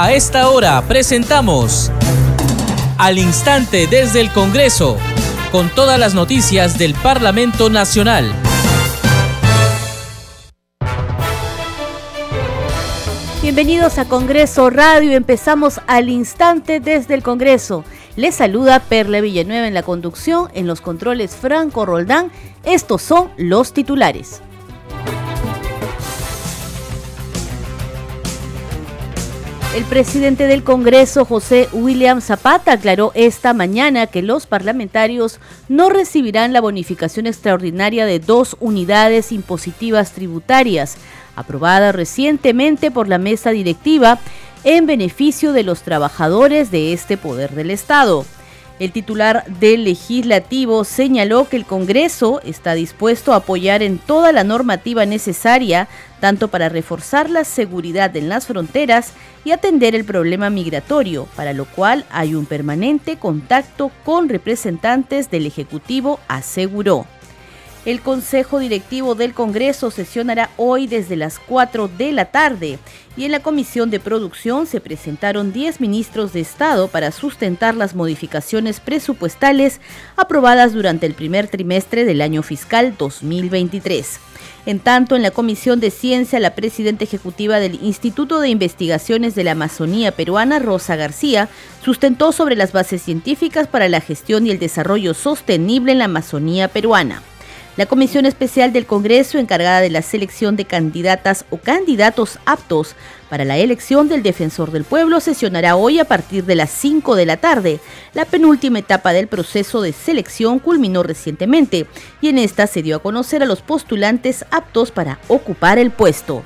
A esta hora presentamos Al Instante desde el Congreso, con todas las noticias del Parlamento Nacional. Bienvenidos a Congreso Radio. Empezamos al instante desde el Congreso. Les saluda Perla Villanueva en la conducción, en los controles Franco Roldán. Estos son los titulares. El presidente del Congreso, José William Zapata, aclaró esta mañana que los parlamentarios no recibirán la bonificación extraordinaria de dos unidades impositivas tributarias, aprobada recientemente por la mesa directiva en beneficio de los trabajadores de este poder del Estado. El titular del legislativo señaló que el Congreso está dispuesto a apoyar en toda la normativa necesaria, tanto para reforzar la seguridad en las fronteras y atender el problema migratorio, para lo cual hay un permanente contacto con representantes del Ejecutivo, aseguró. El Consejo Directivo del Congreso sesionará hoy desde las 4 de la tarde y en la Comisión de Producción se presentaron 10 ministros de Estado para sustentar las modificaciones presupuestales aprobadas durante el primer trimestre del año fiscal 2023. En tanto, en la Comisión de Ciencia, la presidenta ejecutiva del Instituto de Investigaciones de la Amazonía Peruana, Rosa García, sustentó sobre las bases científicas para la gestión y el desarrollo sostenible en la Amazonía peruana. La Comisión Especial del Congreso, encargada de la selección de candidatas o candidatos aptos para la elección del Defensor del Pueblo, sesionará hoy a partir de las 5 de la tarde. La penúltima etapa del proceso de selección culminó recientemente y en esta se dio a conocer a los postulantes aptos para ocupar el puesto.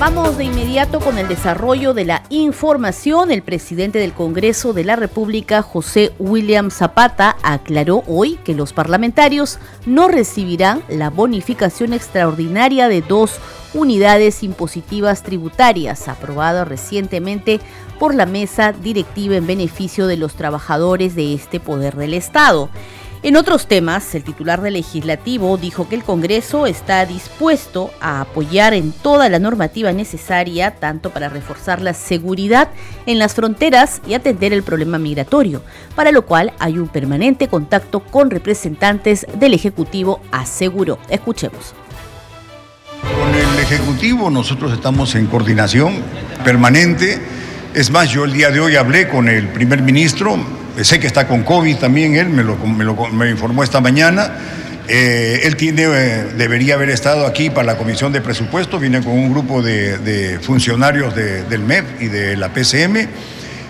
Vamos de inmediato con el desarrollo de la información. El presidente del Congreso de la República, José William Zapata, aclaró hoy que los parlamentarios no recibirán la bonificación extraordinaria de dos unidades impositivas tributarias aprobada recientemente por la mesa directiva en beneficio de los trabajadores de este poder del Estado. En otros temas, el titular del legislativo dijo que el Congreso está dispuesto a apoyar en toda la normativa necesaria, tanto para reforzar la seguridad en las fronteras y atender el problema migratorio, para lo cual hay un permanente contacto con representantes del Ejecutivo, aseguró. Escuchemos. Con el Ejecutivo nosotros estamos en coordinación permanente. Es más, yo el día de hoy hablé con el primer ministro, sé que está con COVID también él, me lo, me informó esta mañana. Eh, él tiene, debería haber estado aquí para la Comisión de Presupuestos, viene con un grupo de, funcionarios del MEP y de la PCM.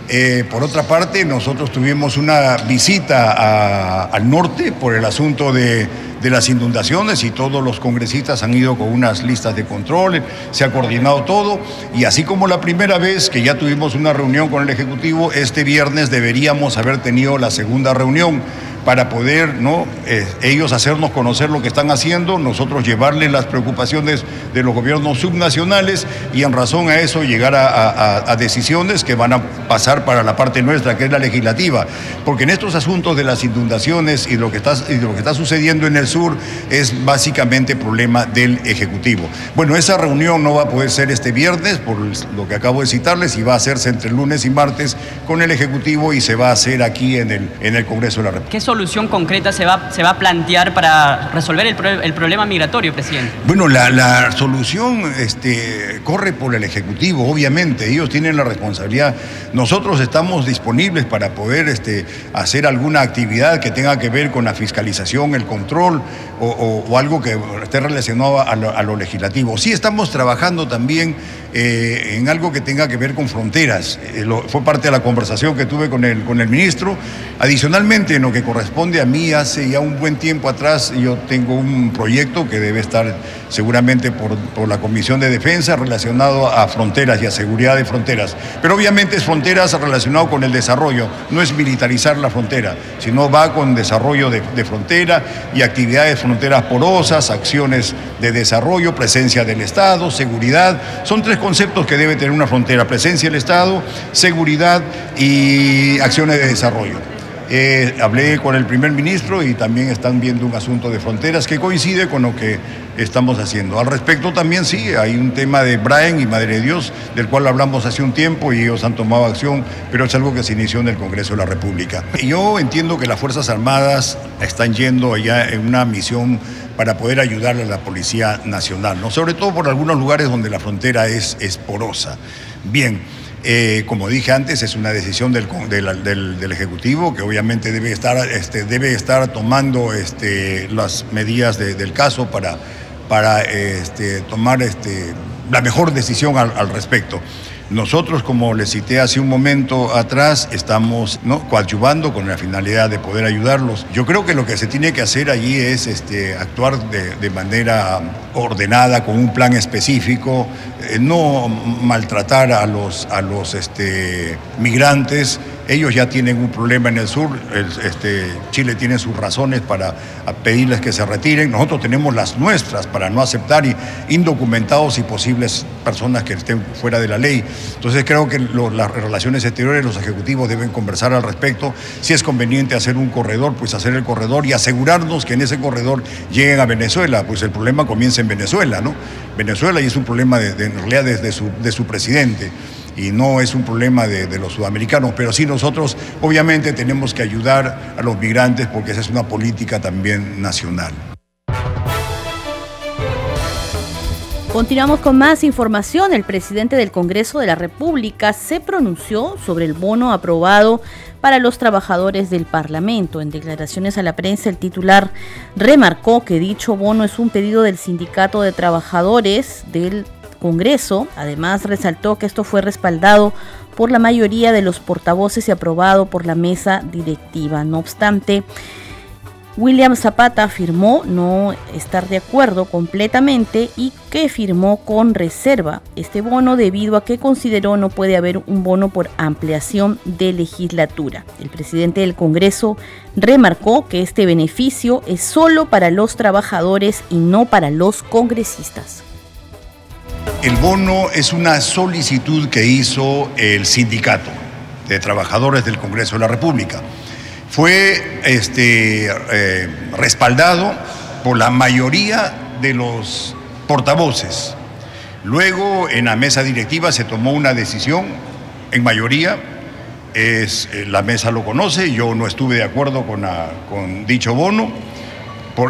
Eh, por otra parte, nosotros tuvimos una visita al norte por el asunto de, de, las inundaciones y todos los congresistas han ido con unas listas de control, se ha coordinado todo. Y así como la primera vez que ya tuvimos una reunión con el Ejecutivo, este viernes deberíamos haber tenido la segunda reunión para poder. Eh, ellos hacernos conocer lo que están haciendo, nosotros llevarles las preocupaciones de los gobiernos subnacionales y en razón a eso llegar a, decisiones que van a pasar para la parte nuestra, que es la legislativa. Porque en estos asuntos de las inundaciones y lo que está, lo que está sucediendo en el sur es básicamente problema del Ejecutivo. Bueno, esa reunión no va a poder ser este viernes, por lo que acabo de citarles, y va a hacerse entre lunes y martes con el Ejecutivo y se va a hacer aquí en el, en el Congreso de la República solución concreta se va, se va a plantear para resolver el, el problema migratorio, presidente? Bueno, la, la, solución este, corre por el Ejecutivo, obviamente. Ellos tienen la responsabilidad. Nosotros estamos disponibles para poder este, hacer alguna actividad que tenga que ver con la fiscalización, el control o, o, algo que esté relacionado a lo, a lo, legislativo. Sí estamos trabajando también eh, en algo que tenga que ver con fronteras. Eh, fue parte de la conversación que tuve con el, con el ministro. Adicionalmente, en lo que corresponde corresponde a mí hace ya un buen tiempo atrás. Yo tengo un proyecto que debe estar seguramente por, por, la Comisión de Defensa relacionado a fronteras y a seguridad de fronteras. Pero obviamente es fronteras relacionado con el desarrollo, no es militarizar la frontera, sino va con desarrollo de, de frontera y actividades fronteras porosas, acciones de desarrollo, presencia del Estado, seguridad. Son tres conceptos que debe tener una frontera, presencia del Estado, seguridad y acciones de desarrollo. Eh, hablé con el primer ministro y también están viendo un asunto de fronteras que coincide con lo que estamos haciendo. Al respecto también sí, hay un tema de Brian y Madre de Dios, del cual hablamos hace un tiempo y ellos han tomado acción, pero es algo que se inició en el Congreso de la República. Yo entiendo que las Fuerzas Armadas están yendo allá en una misión para poder ayudar a la Policía Nacional, sobre todo por algunos lugares donde la frontera es, es porosa. Bien. Eh, como dije antes, es una decisión del, del, Ejecutivo que obviamente debe estar, este, debe estar tomando este, las medidas del caso para, para este, tomar este, la mejor decisión al respecto. Nosotros, como les cité hace un momento atrás, estamos ¿no? coadyuvando con la finalidad de poder ayudarlos. Yo creo que lo que se tiene que hacer allí es este, actuar de, manera ordenada, con un plan específico, eh, no maltratar a los, a los este, migrantes ellos ya tienen un problema en el sur, este, Chile tiene sus razones para pedirles que se retiren, nosotros tenemos las nuestras para no aceptar indocumentados y posibles personas que estén fuera de la ley. Entonces creo que las relaciones exteriores, los ejecutivos deben conversar al respecto. Si es conveniente hacer un corredor, pues hacer el corredor y asegurarnos que en ese corredor lleguen a Venezuela, pues el problema comienza en Venezuela, ¿no? Venezuela y es un problema de, en realidad desde de su presidente y no es un problema de, los sudamericanos, pero sí nosotros obviamente tenemos que ayudar a los migrantes porque esa es una política también nacional. Continuamos con más información. El presidente del Congreso de la República se pronunció sobre el bono aprobado para los trabajadores del Parlamento. En declaraciones a la prensa, el titular remarcó que dicho bono es un pedido del Sindicato de Trabajadores del Congreso. Además, resaltó que esto fue respaldado por la mayoría de los portavoces y aprobado por la mesa directiva. No obstante, William Zapata afirmó no estar de acuerdo completamente y que firmó con reserva este bono debido a que consideró no puede haber un bono por ampliación de legislatura. El presidente del Congreso remarcó que este beneficio es solo para los trabajadores y no para los congresistas. El bono es una solicitud que hizo el sindicato de trabajadores del Congreso de la República. Fue este, eh, respaldado por la mayoría de los portavoces. Luego, en la mesa directiva se tomó una decisión, en mayoría, eh, la mesa lo conoce, yo no estuve de acuerdo con dicho bono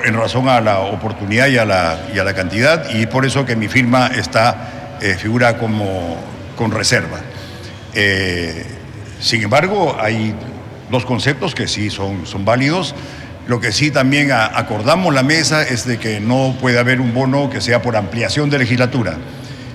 en razón a la oportunidad y a la, y a la cantidad, y por eso que mi firma está, eh, figura como con reserva. Eh, sin embargo, hay dos conceptos que sí son, son válidos. Lo que sí también acordamos la mesa es de que no puede haber un bono que sea por ampliación de legislatura.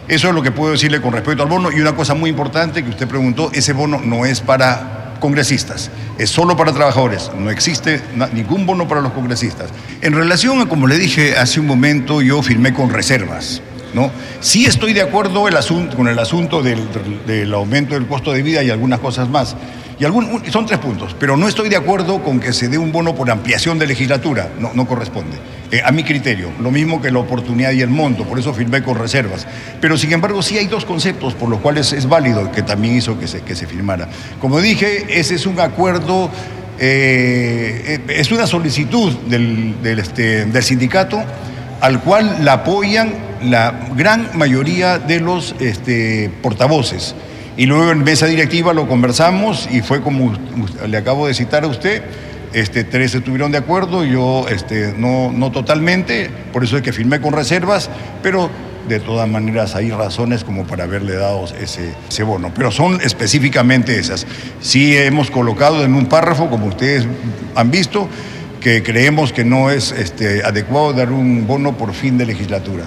Eso es lo que puedo decirle con respecto al bono. Y una cosa muy importante que usted preguntó, ese bono no es para congresistas, es solo para trabajadores, no existe ningún bono para los congresistas. En relación a, como le dije hace un momento, yo firmé con reservas. ¿no? Sí estoy de acuerdo el asunto, con el asunto del, aumento del costo de vida y algunas cosas más. Y son tres puntos, pero no estoy de acuerdo con que se dé un bono por ampliación de legislatura, no, no corresponde. Eh, a mi criterio, lo mismo que la oportunidad y el monto, por eso firmé con reservas. Pero sin embargo sí hay dos conceptos por los cuales es válido que también hizo que se, que se firmara. Como dije, ese es un acuerdo, eh, eh, es una solicitud del, del, este, del sindicato al cual la apoyan la gran mayoría de los este, portavoces. Y luego en mesa directiva lo conversamos y fue como le acabo de citar a usted, este, tres estuvieron de acuerdo, yo este, no, no totalmente, por eso es que firmé con reservas, pero de todas maneras hay razones como para haberle dado ese, ese bono, pero son específicamente esas. Sí hemos colocado en un párrafo, como ustedes han visto, que creemos que no es este, adecuado dar un bono por fin de legislatura.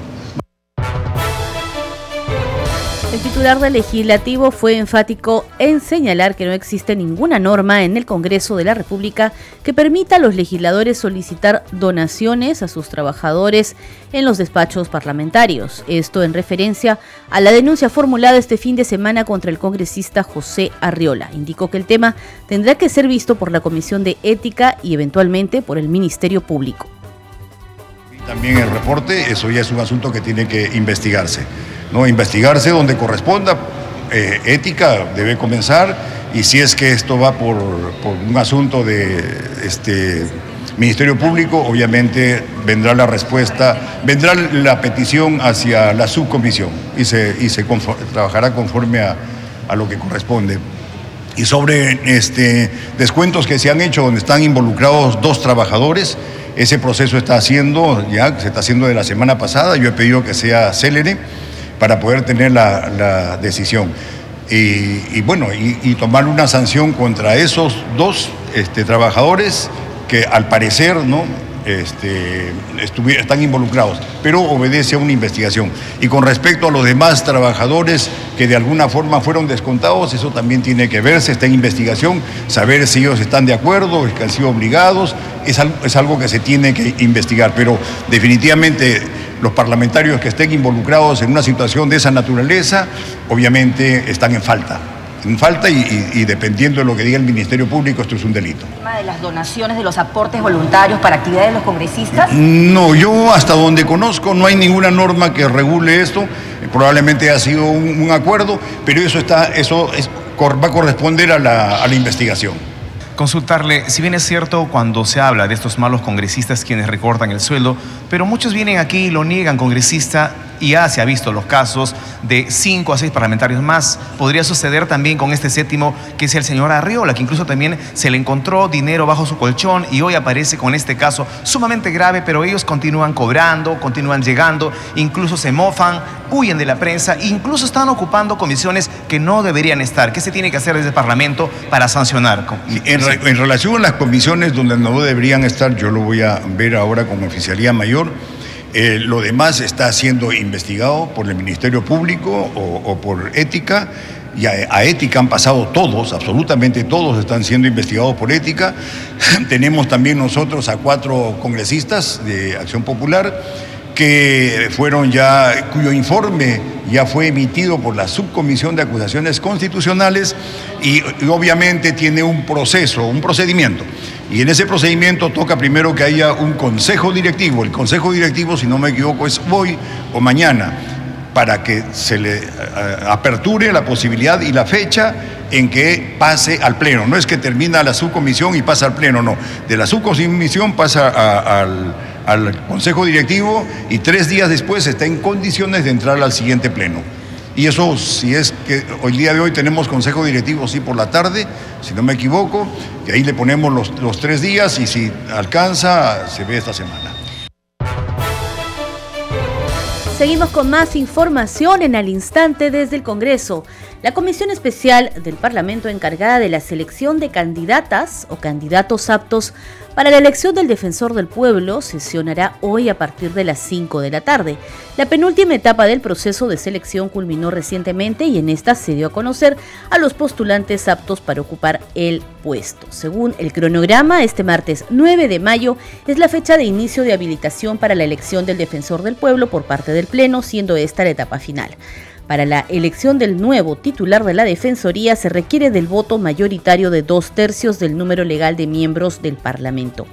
Titular del legislativo fue enfático en señalar que no existe ninguna norma en el Congreso de la República que permita a los legisladores solicitar donaciones a sus trabajadores en los despachos parlamentarios. Esto en referencia a la denuncia formulada este fin de semana contra el congresista José Arriola. Indicó que el tema tendrá que ser visto por la Comisión de Ética y eventualmente por el Ministerio Público. También el reporte, eso ya es un asunto que tiene que investigarse. ¿no? investigarse donde corresponda. Eh, ética debe comenzar y si es que esto va por, un asunto de este, Ministerio Público, obviamente vendrá la respuesta, vendrá la petición hacia la subcomisión y se, y se trabajará conforme a, a lo que corresponde y sobre este, descuentos que se han hecho donde están involucrados dos trabajadores. Ese proceso está haciendo, ya se está haciendo de la semana pasada, yo he pedido que sea célere para poder tener la, decisión. Y, bueno, y, tomar una sanción contra esos dos este, trabajadores que al parecer no este, están involucrados, pero obedece a una investigación. Y con respecto a los demás trabajadores que de alguna forma fueron descontados, eso también tiene que verse, está en investigación, saber si ellos están de acuerdo, si han sido obligados, es algo, que se tiene que investigar, pero definitivamente los parlamentarios que estén involucrados en una situación de esa naturaleza, obviamente están en falta falta y, dependiendo de lo que diga el Ministerio Público, esto es un delito. ¿El tema de las donaciones, de los aportes voluntarios para actividades de los congresistas? No, yo hasta donde conozco no hay ninguna norma que regule esto. Probablemente ha sido un, acuerdo, pero eso, está, eso va a corresponder a la, a la investigación consultarle, si bien es cierto cuando se habla de estos malos congresistas quienes recortan el sueldo, pero muchos vienen aquí y lo niegan, congresista, y ya se ha visto los casos de cinco a seis parlamentarios más. Podría suceder también con este séptimo, que es el señor Arriola, que incluso también se le encontró dinero bajo su colchón y hoy aparece con este caso sumamente grave, pero ellos continúan cobrando, continúan llegando, incluso se mofan, huyen de la prensa, incluso están ocupando comisiones que no deberían estar. ¿Qué se tiene que hacer desde el Parlamento para sancionar? En, relación a las comisiones donde no deberían estar, yo lo voy a ver ahora como oficialía mayor eh, lo demás está siendo investigado por el Ministerio Público o, por ética. Y a, ética han pasado todos, absolutamente todos están siendo investigados por ética. Tenemos también nosotros a cuatro congresistas de Acción Popular que fueron ya, cuyo informe ya fue emitido por la Subcomisión de Acusaciones Constitucionales y obviamente tiene un proceso, un procedimiento. Y en ese procedimiento toca primero que haya un consejo directivo. El consejo directivo, si no me equivoco, es hoy o mañana, para que se le eh, aperture la posibilidad y la fecha en que pase al Pleno. No es que termina la subcomisión y pasa al Pleno, no. De la subcomisión pasa al, al Consejo Directivo y tres días después está en condiciones de entrar al siguiente Pleno. Y eso, si es que hoy día de hoy tenemos consejo directivo, sí, por la tarde, si no me equivoco, y ahí le ponemos los, los tres días y si alcanza, se ve esta semana. Seguimos con más información en al instante desde el Congreso. La Comisión Especial del Parlamento encargada de la selección de candidatas o candidatos aptos para la elección del defensor del pueblo sesionará hoy a partir de las 5 de la tarde. La penúltima etapa del proceso de selección culminó recientemente y en esta se dio a conocer a los postulantes aptos para ocupar el puesto. Según el cronograma, este martes 9 de mayo es la fecha de inicio de habilitación para la elección del defensor del pueblo por parte del Pleno, siendo esta la etapa final. Para la elección del nuevo titular de la Defensoría se requiere del voto mayoritario de dos tercios del número legal de miembros del Parlamento.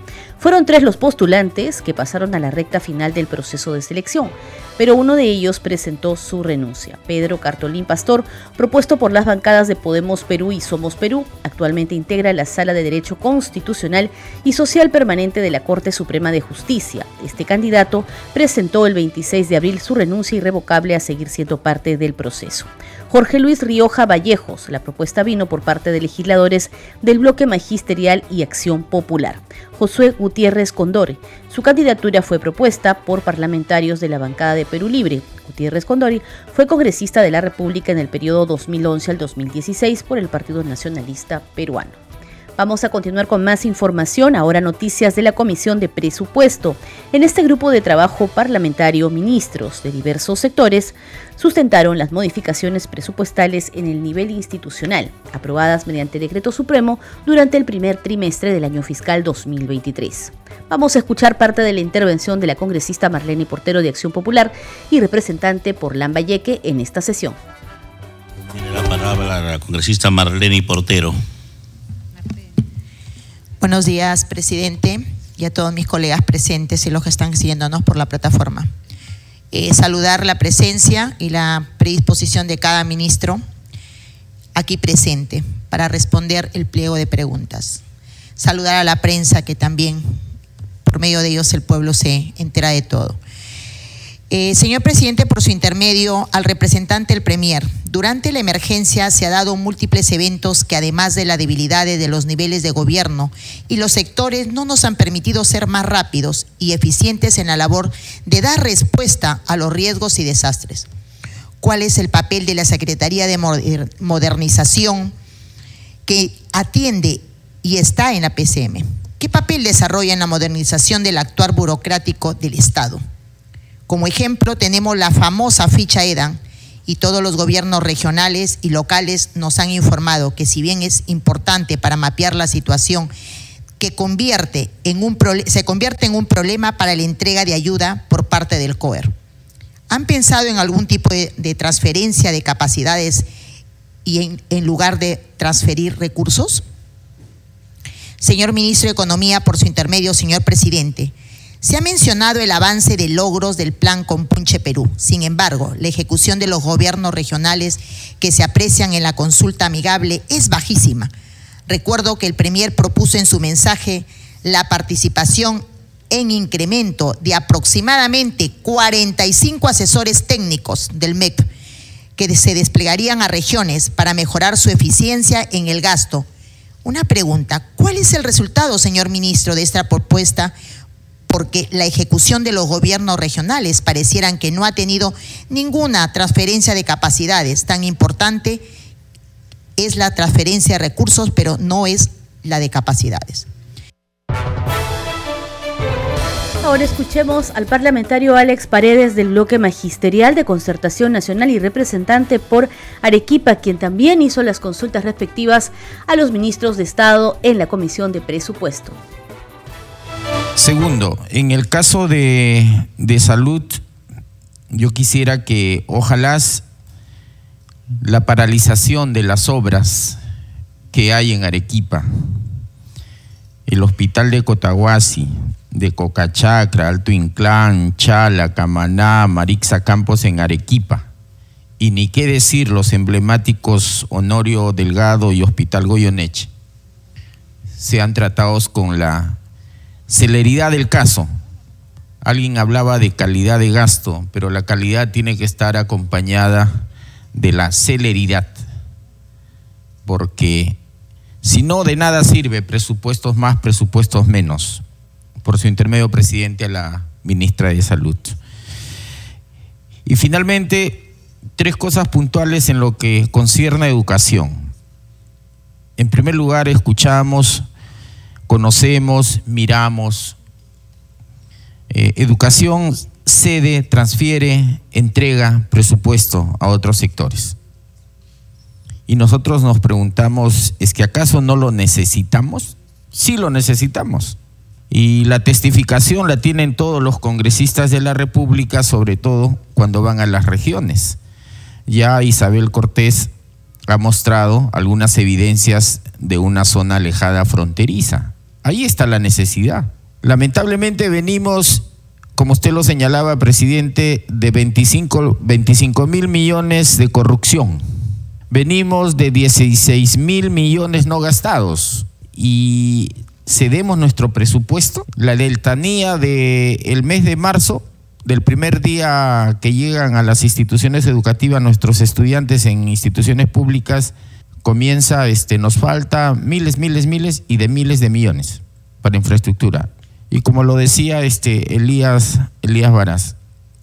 Fueron tres los postulantes que pasaron a la recta final del proceso de selección pero uno de ellos presentó su renuncia. Pedro Cartolín Pastor, propuesto por las bancadas de Podemos Perú y Somos Perú, actualmente integra la Sala de Derecho Constitucional y Social Permanente de la Corte Suprema de Justicia. Este candidato presentó el 26 de abril su renuncia irrevocable a seguir siendo parte del proceso. Jorge Luis Rioja Vallejos. La propuesta vino por parte de legisladores del bloque magisterial y Acción Popular. Josué Gutiérrez Condore. Su candidatura fue propuesta por parlamentarios de la bancada de Perú Libre. Gutiérrez Condori fue congresista de la República en el periodo 2011 al 2016 por el Partido Nacionalista Peruano. Vamos a continuar con más información, ahora noticias de la Comisión de Presupuesto. En este grupo de trabajo parlamentario, ministros de diversos sectores sustentaron las modificaciones presupuestales en el nivel institucional, aprobadas mediante decreto supremo durante el primer trimestre del año fiscal 2023. Vamos a escuchar parte de la intervención de la congresista Marlene Portero de Acción Popular y representante por Lambayeque en esta sesión. Tiene la palabra la congresista Marlene Portero. Buenos días, presidente, y a todos mis colegas presentes y los que están siguiéndonos por la plataforma. Eh, saludar la presencia y la predisposición de cada ministro aquí presente para responder el pliego de preguntas. Saludar a la prensa que también, por medio de ellos, el pueblo se entera de todo. Eh, señor presidente, por su intermedio, al representante del Premier, durante la emergencia se ha dado múltiples eventos que además de la debilidad de los niveles de gobierno y los sectores no nos han permitido ser más rápidos y eficientes en la labor de dar respuesta a los riesgos y desastres. ¿Cuál es el papel de la Secretaría de Modernización que atiende y está en la PCM? ¿Qué papel desarrolla en la modernización del actuar burocrático del Estado? Como ejemplo, tenemos la famosa ficha EDAN y todos los gobiernos regionales y locales nos han informado que si bien es importante para mapear la situación que se convierte en un problema para la entrega de ayuda por parte del COER. ¿Han pensado en algún tipo de, transferencia de capacidades y en lugar de transferir recursos? Señor Ministro de Economía, por su intermedio, señor presidente, se ha mencionado el avance de logros del plan Compunche Perú. Sin embargo, la ejecución de los gobiernos regionales que se aprecian en la consulta amigable es bajísima. Recuerdo que el Premier propuso en su mensaje la participación en incremento de aproximadamente 45 asesores técnicos del MEP que se desplegarían a regiones para mejorar su eficiencia en el gasto. Una pregunta, ¿cuál es el resultado, señor ministro, de esta propuesta? Porque la ejecución de los gobiernos regionales parecieran que no ha tenido ninguna transferencia de capacidades. Tan importante es la transferencia de recursos, pero no es la de capacidades. Ahora escuchemos al parlamentario Alex Paredes del bloque magisterial de Concertación Nacional y representante por Arequipa, quien también hizo las consultas respectivas a los ministros de Estado en la Comisión de Presupuesto. Segundo, en el caso de, salud, yo quisiera que ojalá la paralización de las obras que hay en Arequipa, el hospital de Cotahuasi, de Cocachacra, Alto Inclán, Chala, Camaná, Marixa Campos en Arequipa, y ni qué decir los emblemáticos Honorio Delgado y Hospital Goyoneche, sean tratados con la Celeridad del caso. Alguien hablaba de calidad de gasto, pero la calidad tiene que estar acompañada de la celeridad. Porque si no, de nada sirve presupuestos más, presupuestos menos. Por su intermedio, presidente, a la ministra de Salud. Y finalmente, tres cosas puntuales en lo que concierne a educación. En primer lugar, escuchamos conocemos, miramos. Eh, educación cede, transfiere, entrega presupuesto a otros sectores. Y nosotros nos preguntamos, ¿es que acaso no lo necesitamos? Sí lo necesitamos. Y la testificación la tienen todos los congresistas de la República, sobre todo cuando van a las regiones. Ya Isabel Cortés ha mostrado algunas evidencias de una zona alejada fronteriza. Ahí está la necesidad. Lamentablemente venimos, como usted lo señalaba, presidente, de 25, mil millones de corrupción. Venimos de 16 mil millones no gastados y cedemos nuestro presupuesto. La deltanía del mes de marzo, del primer día que llegan a las instituciones educativas nuestros estudiantes en instituciones públicas, comienza, este, nos falta miles, miles, miles y de miles de millones para infraestructura. Y como lo decía este Elías, Elías Varas,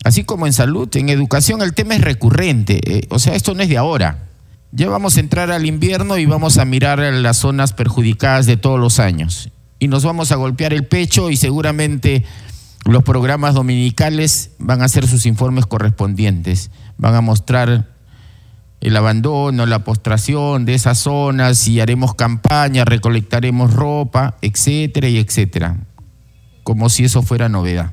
así como en salud, en educación el tema es recurrente, eh, o sea, esto no es de ahora. Ya vamos a entrar al invierno y vamos a mirar las zonas perjudicadas de todos los años. Y nos vamos a golpear el pecho y seguramente los programas dominicales van a hacer sus informes correspondientes, van a mostrar el abandono, la postración de esas zonas y haremos campaña, recolectaremos ropa, etcétera y etcétera, como si eso fuera novedad.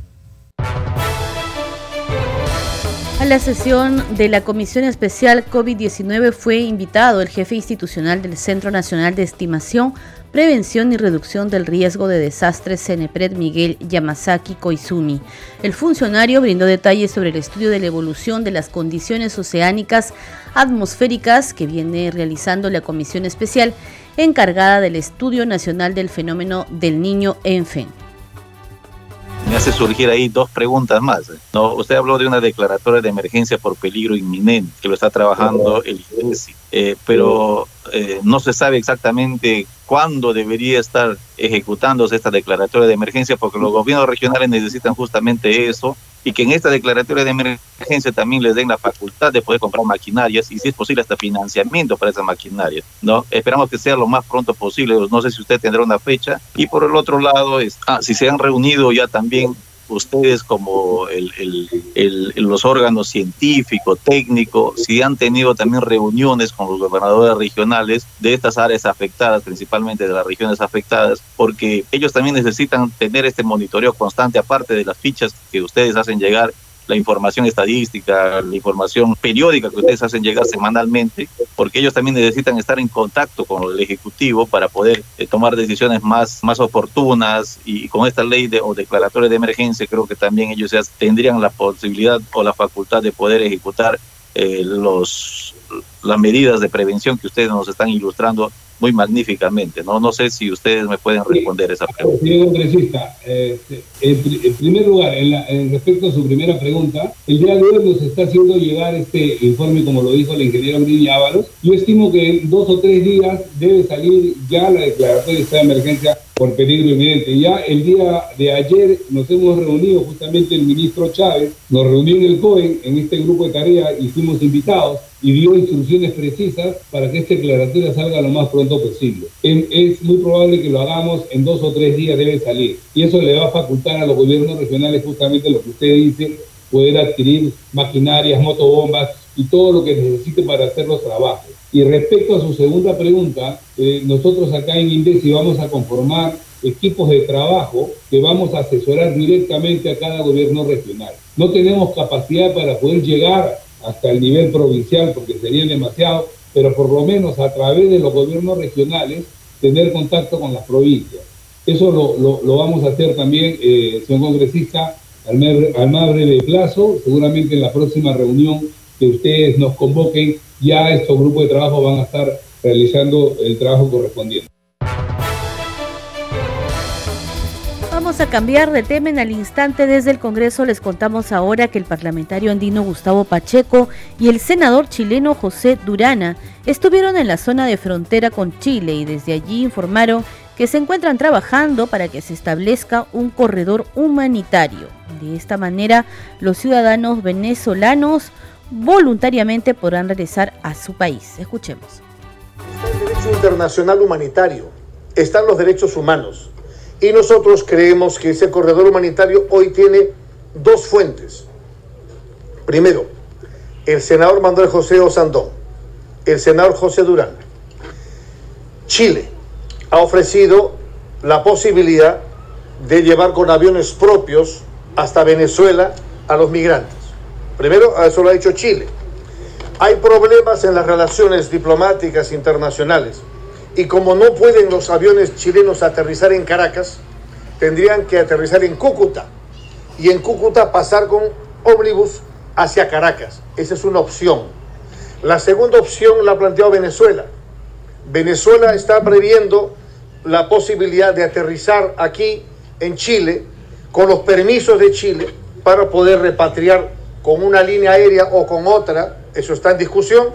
La sesión de la Comisión Especial COVID-19 fue invitado el jefe institucional del Centro Nacional de Estimación, Prevención y Reducción del Riesgo de Desastres CENEPRED Miguel Yamazaki Koizumi. El funcionario brindó detalles sobre el estudio de la evolución de las condiciones oceánicas atmosféricas que viene realizando la Comisión Especial encargada del Estudio Nacional del Fenómeno del Niño ENFEN me hace surgir ahí dos preguntas más. ¿no? Usted habló de una declaratoria de emergencia por peligro inminente, que lo está trabajando el INESI, eh, pero eh, no se sabe exactamente cuándo debería estar ejecutándose esta declaratoria de emergencia, porque los gobiernos regionales necesitan justamente eso, y que en esta declaratoria de emergencia también les den la facultad de poder comprar maquinarias y si es posible hasta financiamiento para esas maquinarias, ¿no? Esperamos que sea lo más pronto posible, no sé si usted tendrá una fecha. Y por el otro lado, es, ah, si se han reunido ya también ustedes como los órganos científicos, técnicos, si han tenido también reuniones con los gobernadores regionales de estas áreas afectadas, principalmente de las regiones afectadas, porque ellos también necesitan tener este monitoreo constante, aparte de las fichas que ustedes hacen llegar la información estadística, la información periódica que ustedes hacen llegar semanalmente, porque ellos también necesitan estar en contacto con el Ejecutivo para poder eh, tomar decisiones más, más oportunas y con esta ley de, o declaratoria de emergencia creo que también ellos tendrían la posibilidad o la facultad de poder ejecutar eh, los, las medidas de prevención que ustedes nos están ilustrando muy magníficamente. No, no sé si ustedes me pueden responder esa pregunta. Señor congresista, eh, en, primer lugar, en, respecto a su primera pregunta, el día de hoy nos está haciendo llegar este informe, como lo dijo el ingeniero Grilla Ábalos. Yo estimo que en dos o tres días debe salir ya la declaración de emergencia por peligro inminente. Ya el día de ayer nos hemos reunido, justamente el ministro Chávez nos reunió en el COE, en este grupo de tareas, y fuimos invitados y dio instrucciones precisas para que esta declaratoria salga lo más pronto posible. Es muy probable que lo hagamos en dos o tres días, debe salir. Y eso le va a facultar a los gobiernos regionales justamente lo que usted dice, poder adquirir maquinarias, motobombas y todo lo que necesite para hacer los trabajos. Y respecto a su segunda pregunta, eh, nosotros acá en INDECI vamos a conformar equipos de trabajo que vamos a asesorar directamente a cada gobierno regional. No tenemos capacidad para poder llegar hasta el nivel provincial porque sería demasiado, pero por lo menos a través de los gobiernos regionales tener contacto con las provincias. Eso lo, vamos a hacer también, eh, señor congresista, al más breve plazo, seguramente en la próxima reunión que ustedes nos convoquen, ya estos grupos de trabajo van a estar realizando el trabajo correspondiente. Vamos a cambiar de tema en al instante. Desde el Congreso les contamos ahora que el parlamentario andino Gustavo Pacheco y el senador chileno José Durana estuvieron en la zona de frontera con Chile y desde allí informaron que se encuentran trabajando para que se establezca un corredor humanitario. De esta manera, los ciudadanos venezolanos voluntariamente podrán regresar a su país. Escuchemos. El derecho internacional humanitario, están los derechos humanos. Y nosotros creemos que ese corredor humanitario hoy tiene dos fuentes. Primero, el senador Manuel José Osandón, el senador José Durán. Chile ha ofrecido la posibilidad de llevar con aviones propios hasta Venezuela a los migrantes. Primero, eso lo ha dicho Chile. Hay problemas en las relaciones diplomáticas internacionales y como no pueden los aviones chilenos aterrizar en Caracas, tendrían que aterrizar en Cúcuta y en Cúcuta pasar con ómnibus hacia Caracas. Esa es una opción. La segunda opción la ha planteado Venezuela. Venezuela está previendo la posibilidad de aterrizar aquí en Chile con los permisos de Chile para poder repatriar con una línea aérea o con otra, eso está en discusión,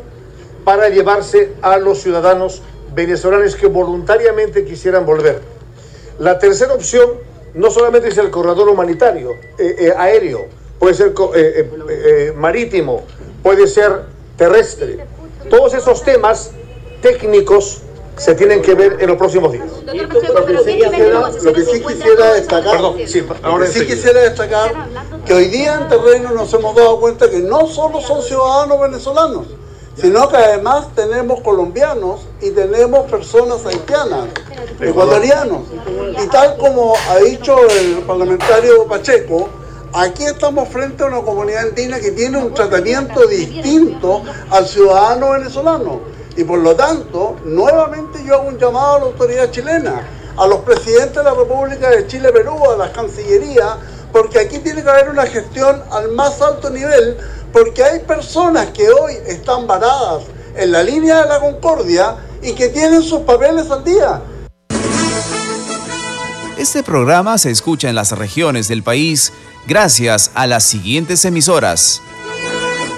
para llevarse a los ciudadanos venezolanos que voluntariamente quisieran volver. La tercera opción no solamente es el corredor humanitario, eh, eh, aéreo, puede ser eh, marítimo, puede ser terrestre. Todos esos temas técnicos se tienen que ver en los próximos días. Lo que sí quisiera, destacar, ahora sí quisiera destacar que hoy día en terreno nos hemos dado cuenta que no solo son ciudadanos venezolanos, sino que además tenemos colombianos y tenemos personas haitianas, ecuatorianos. Y tal como ha dicho el parlamentario Pacheco, Aquí estamos frente a una comunidad andina que tiene un tratamiento distinto al ciudadano venezolano. Y por lo tanto, nuevamente yo hago un llamado a la autoridad chilena, a los presidentes de la República de Chile, Perú, a la Cancillería, porque aquí tiene que haber una gestión al más alto nivel, porque hay personas que hoy están varadas en la línea de la concordia y que tienen sus papeles al día. Este programa se escucha en las regiones del país gracias a las siguientes emisoras.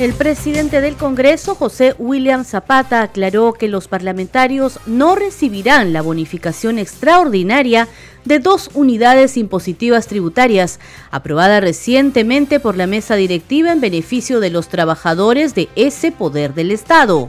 El presidente del Congreso, José William Zapata, aclaró que los parlamentarios no recibirán la bonificación extraordinaria de dos unidades impositivas tributarias, aprobada recientemente por la mesa directiva en beneficio de los trabajadores de ese poder del Estado.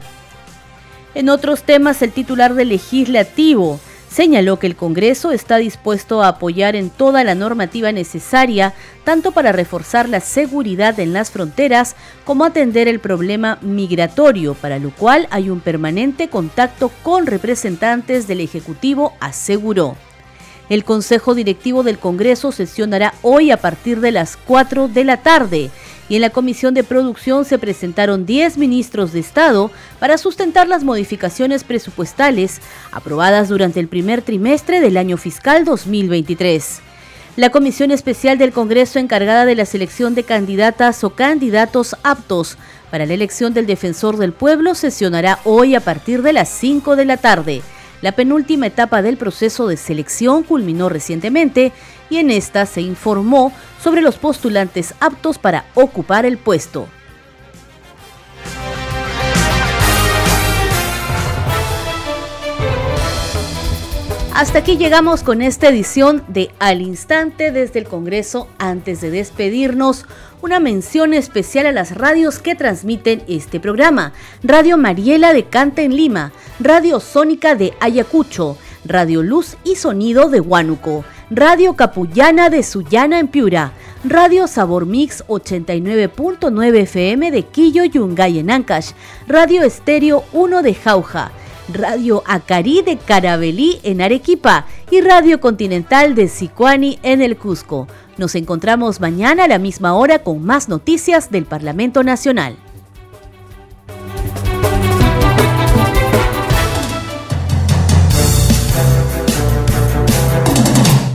En otros temas, el titular del legislativo señaló que el Congreso está dispuesto a apoyar en toda la normativa necesaria, tanto para reforzar la seguridad en las fronteras como atender el problema migratorio, para lo cual hay un permanente contacto con representantes del Ejecutivo, aseguró. El Consejo Directivo del Congreso sesionará hoy a partir de las 4 de la tarde y en la Comisión de Producción se presentaron 10 ministros de Estado para sustentar las modificaciones presupuestales aprobadas durante el primer trimestre del año fiscal 2023. La Comisión Especial del Congreso encargada de la selección de candidatas o candidatos aptos para la elección del Defensor del Pueblo sesionará hoy a partir de las 5 de la tarde. La penúltima etapa del proceso de selección culminó recientemente y en esta se informó sobre los postulantes aptos para ocupar el puesto. Hasta aquí llegamos con esta edición de Al Instante desde el Congreso. Antes de despedirnos, una mención especial a las radios que transmiten este programa. Radio Mariela de Canta en Lima, Radio Sónica de Ayacucho, Radio Luz y Sonido de Huánuco, Radio Capullana de Sullana en Piura, Radio Sabor Mix 89.9 FM de Quillo Yungay en Ancash, Radio Estéreo 1 de Jauja, Radio Acari de Carabelí en Arequipa y Radio Continental de Sicuani en el Cusco. Nos encontramos mañana a la misma hora con más noticias del Parlamento Nacional.